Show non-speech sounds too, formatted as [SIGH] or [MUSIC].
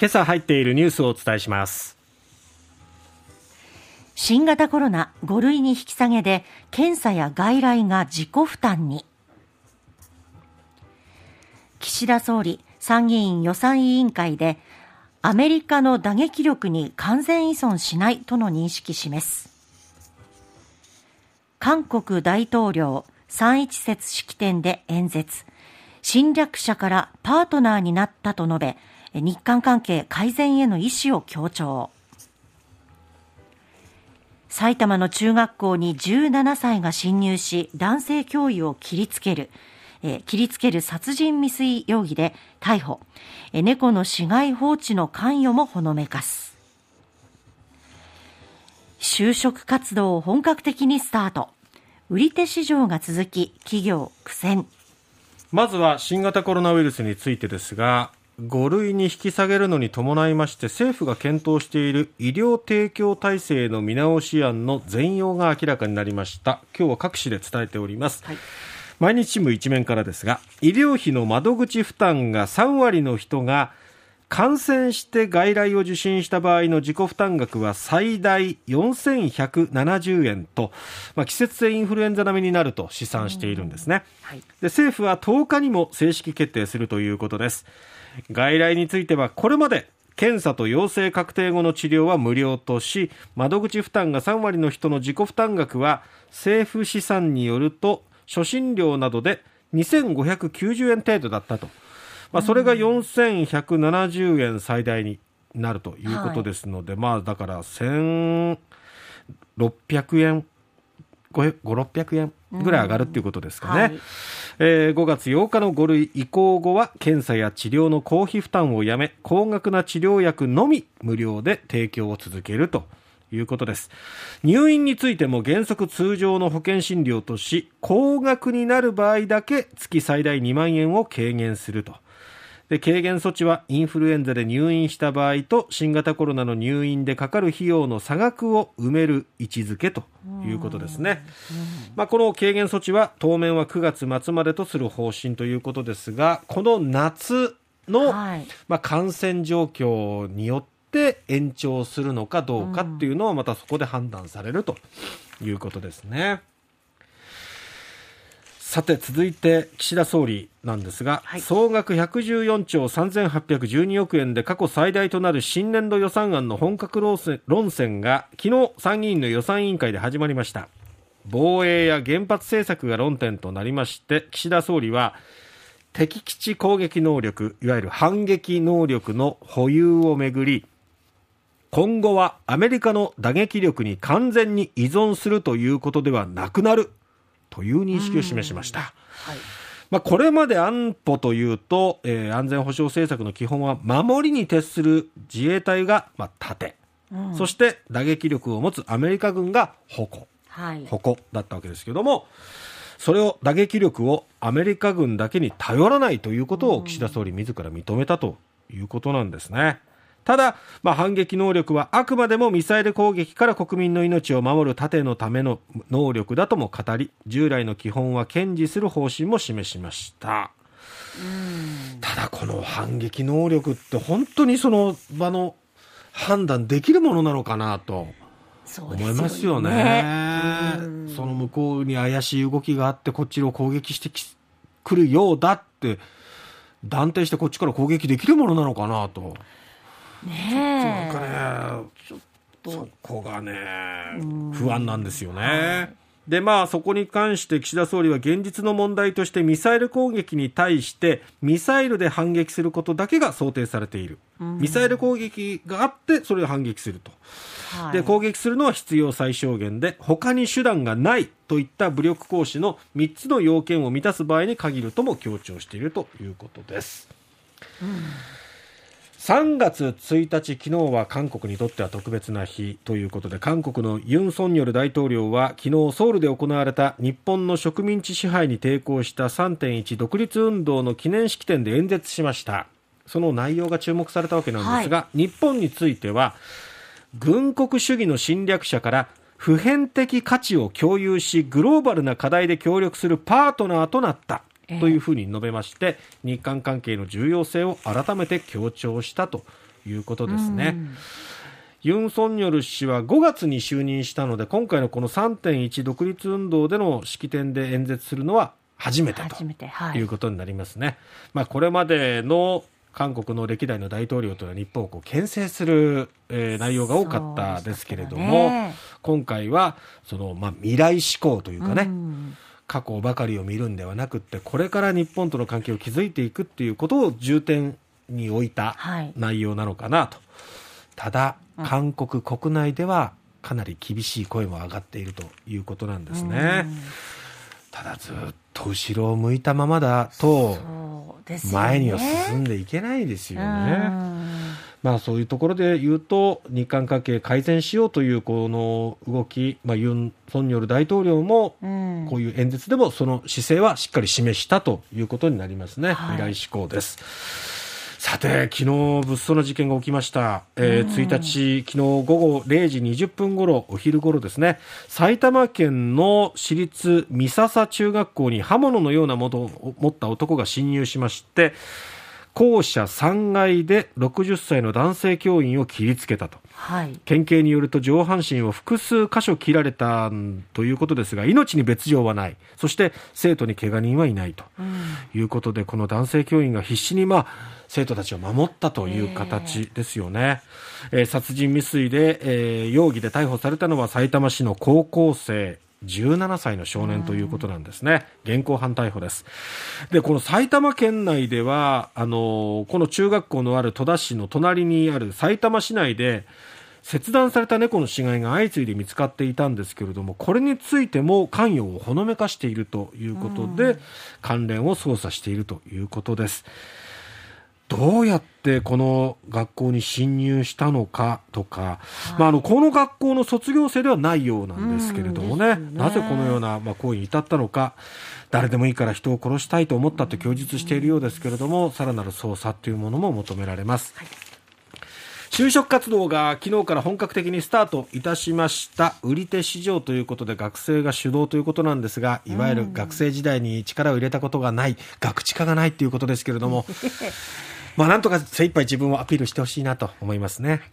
今朝入っているニュースをお伝えします。新型コロナ5類に引き下げで検査や外来が自己負担に。岸田総理参議院予算委員会でアメリカの打撃力に完全依存しないとの認識示す。韓国大統領三一節式典で演説。侵略者からパートナーになったと述べ日韓関係改善への意思を強調。埼玉の中学校に17歳が侵入し男性教諭を切りつける。え切りつける殺人未遂容疑で逮捕、え猫の死骸放置の関与もほのめかす。就職活動を本格的にスタート。売り手市場が続き企業苦戦。まずは新型コロナウイルスについてですが5類に引き下げるのに伴いまして政府が検討している医療提供体制の見直し案の全容が明らかになりました。今日は各紙で伝えております、はい。毎日新聞一面からですが医療費の窓口負担が3割の人が感染して外来を受診した場合の自己負担額は最大4170円と、まあ、季節性インフルエンザ並みになると試算しているんですね、はい、で政府は10日にも正式決定するということです。外来についてはこれまで検査と陽性確定後の治療は無料とし窓口負担が3割の人の自己負担額は政府試算によると初診料などで2590円程度だったと、まあ、それが4170円最大になるということですので、はい、まあだから1600円5600円ぐらい上がるっていうことですかね、はい、えー、5月8日の5類移行後は検査や治療の公費負担をやめ高額な治療薬のみ無料で提供を続けるということです。入院についても原則通常の保険診療とし高額になる場合だけ月最大2万円を軽減するとで軽減措置はインフルエンザで入院した場合と新型コロナの入院でかかる費用の差額を埋める位置づけということですね、まあ、この軽減措置は当面は9月末までとする方針ということですがこの夏の、はい、まあ、感染状況によってって延長するのかどうかっていうのはまたそこで判断されるということですね。さて続いて岸田総理なんですが、はい、総額114兆3812億円で過去最大となる新年度予算案の本格論戦が昨日参議院の予算委員会で始まりました。防衛や原発政策が論点となりまして岸田総理は敵基地攻撃能力いわゆる反撃能力の保有をめぐり今後はアメリカの打撃力に完全に依存するということではなくなるという認識を示しました。はい。まあ、これまで安保というと、えー、安全保障政策の基本は守りに徹する自衛隊が、まあ、盾、うん、そして打撃力を持つアメリカ軍が矛、はい、矛だったわけですけどもそれを打撃力をアメリカ軍だけに頼らないということを岸田総理自ら認めたということなんですね。ただ、まあ、反撃能力はあくまでもミサイル攻撃から国民の命を守る盾のための能力だとも語り従来の基本は堅持する方針も示しましたただこの反撃能力って本当にその場の判断できるものなのかなと思いますよね。そ、ね、その向こうに怪しい動きがあってこっちを攻撃してくるようだって断定してこっちから攻撃できるものなのかなと。ねちょっとなんかねちょっと。そこがね不安なんですよね。でまあそこに関して岸田総理は現実の問題としてミサイル攻撃に対してミサイルで反撃することだけが想定されている、ミサイル攻撃があってそれを反撃すると、はい、で攻撃するのは必要最小限で他に手段がないといった武力行使の3つの要件を満たす場合に限るとも強調しているということです。うん3月1日、昨日は韓国にとっては特別な日ということで韓国のユン・ソンニョル大統領は昨日ソウルで行われた日本の植民地支配に抵抗した3.1独立運動の記念式典で演説しました。その内容が注目されたわけなんですが、はい、日本については軍国主義の侵略者から普遍的価値を共有しグローバルな課題で協力するパートナーとなったというふうに述べまして、日韓関係の重要性を改めて強調したということですね。ユン・ソンニョル氏は5月に就任したので今回のこの3.1独立運動での式典で演説するのは初めてとい。うことになりますね。まあ、これまでの韓国の歴代の大統領というのは日本をこう牽制する、えー、内容が多かったですけれども、ね、今回はその、まあ、未来志向というかね、うん、過去ばかりを見るんではなくてこれから日本との関係を築いていくっていうことを重点に置いた内容なのかなと。はい、ただ、韓国国内ではかなり厳しい声も上がっているということなんですね。ただずっと後ろを向いたままだと、前には進んでいけないですよね。まあそういうところで言うと、日韓関係改善しようというこの動き、まあユン・ソンニョル大統領も、こういう演説でもその姿勢はしっかり示したということになりますね。はい、未来志向です。さて、昨日物騒な事件が起きました。えー、1日、昨日午後0時20分頃、お昼頃ですね、埼玉県の私立三笹中学校に刃物のようなものを持った男が侵入しまして、校舎3階で60歳の男性教員を切りつけたと、はい、県警によると上半身を複数箇所切られたということですが命に別状はない。そして生徒に怪我人はいないと。いうことで、うん、この男性教員が必死に、まあ、生徒たちを守ったという形ですよね、えー、殺人未遂で、えー、容疑で逮捕されたのはさいたま市の高校生17歳の少年ということなんですね。現行犯逮捕です。で、この埼玉県内では、あの、この中学校のある戸田市の隣にある埼玉市内で、切断された猫の死骸が相次いで見つかっていたんですけれども、これについても関与をほのめかしているということで、関連を捜査しているということです。どうやってこの学校に侵入したのかとか、はい、まあ、あのこの学校の卒業生ではないようなんですけれどもね、ねなぜこのような、まあ、行為に至ったのか、誰でもいいから人を殺したいと思ったと供述しているようですけれども、さらなる捜査というものも求められます。はい就職活動が昨日から本格的にスタートいたしました。売り手市場ということで学生が主導ということなんですがいわゆる学生時代に力を入れたことがない学知化がないということですけれども [LAUGHS] まあなんとか精一杯自分をアピールしてほしいなと思いますね。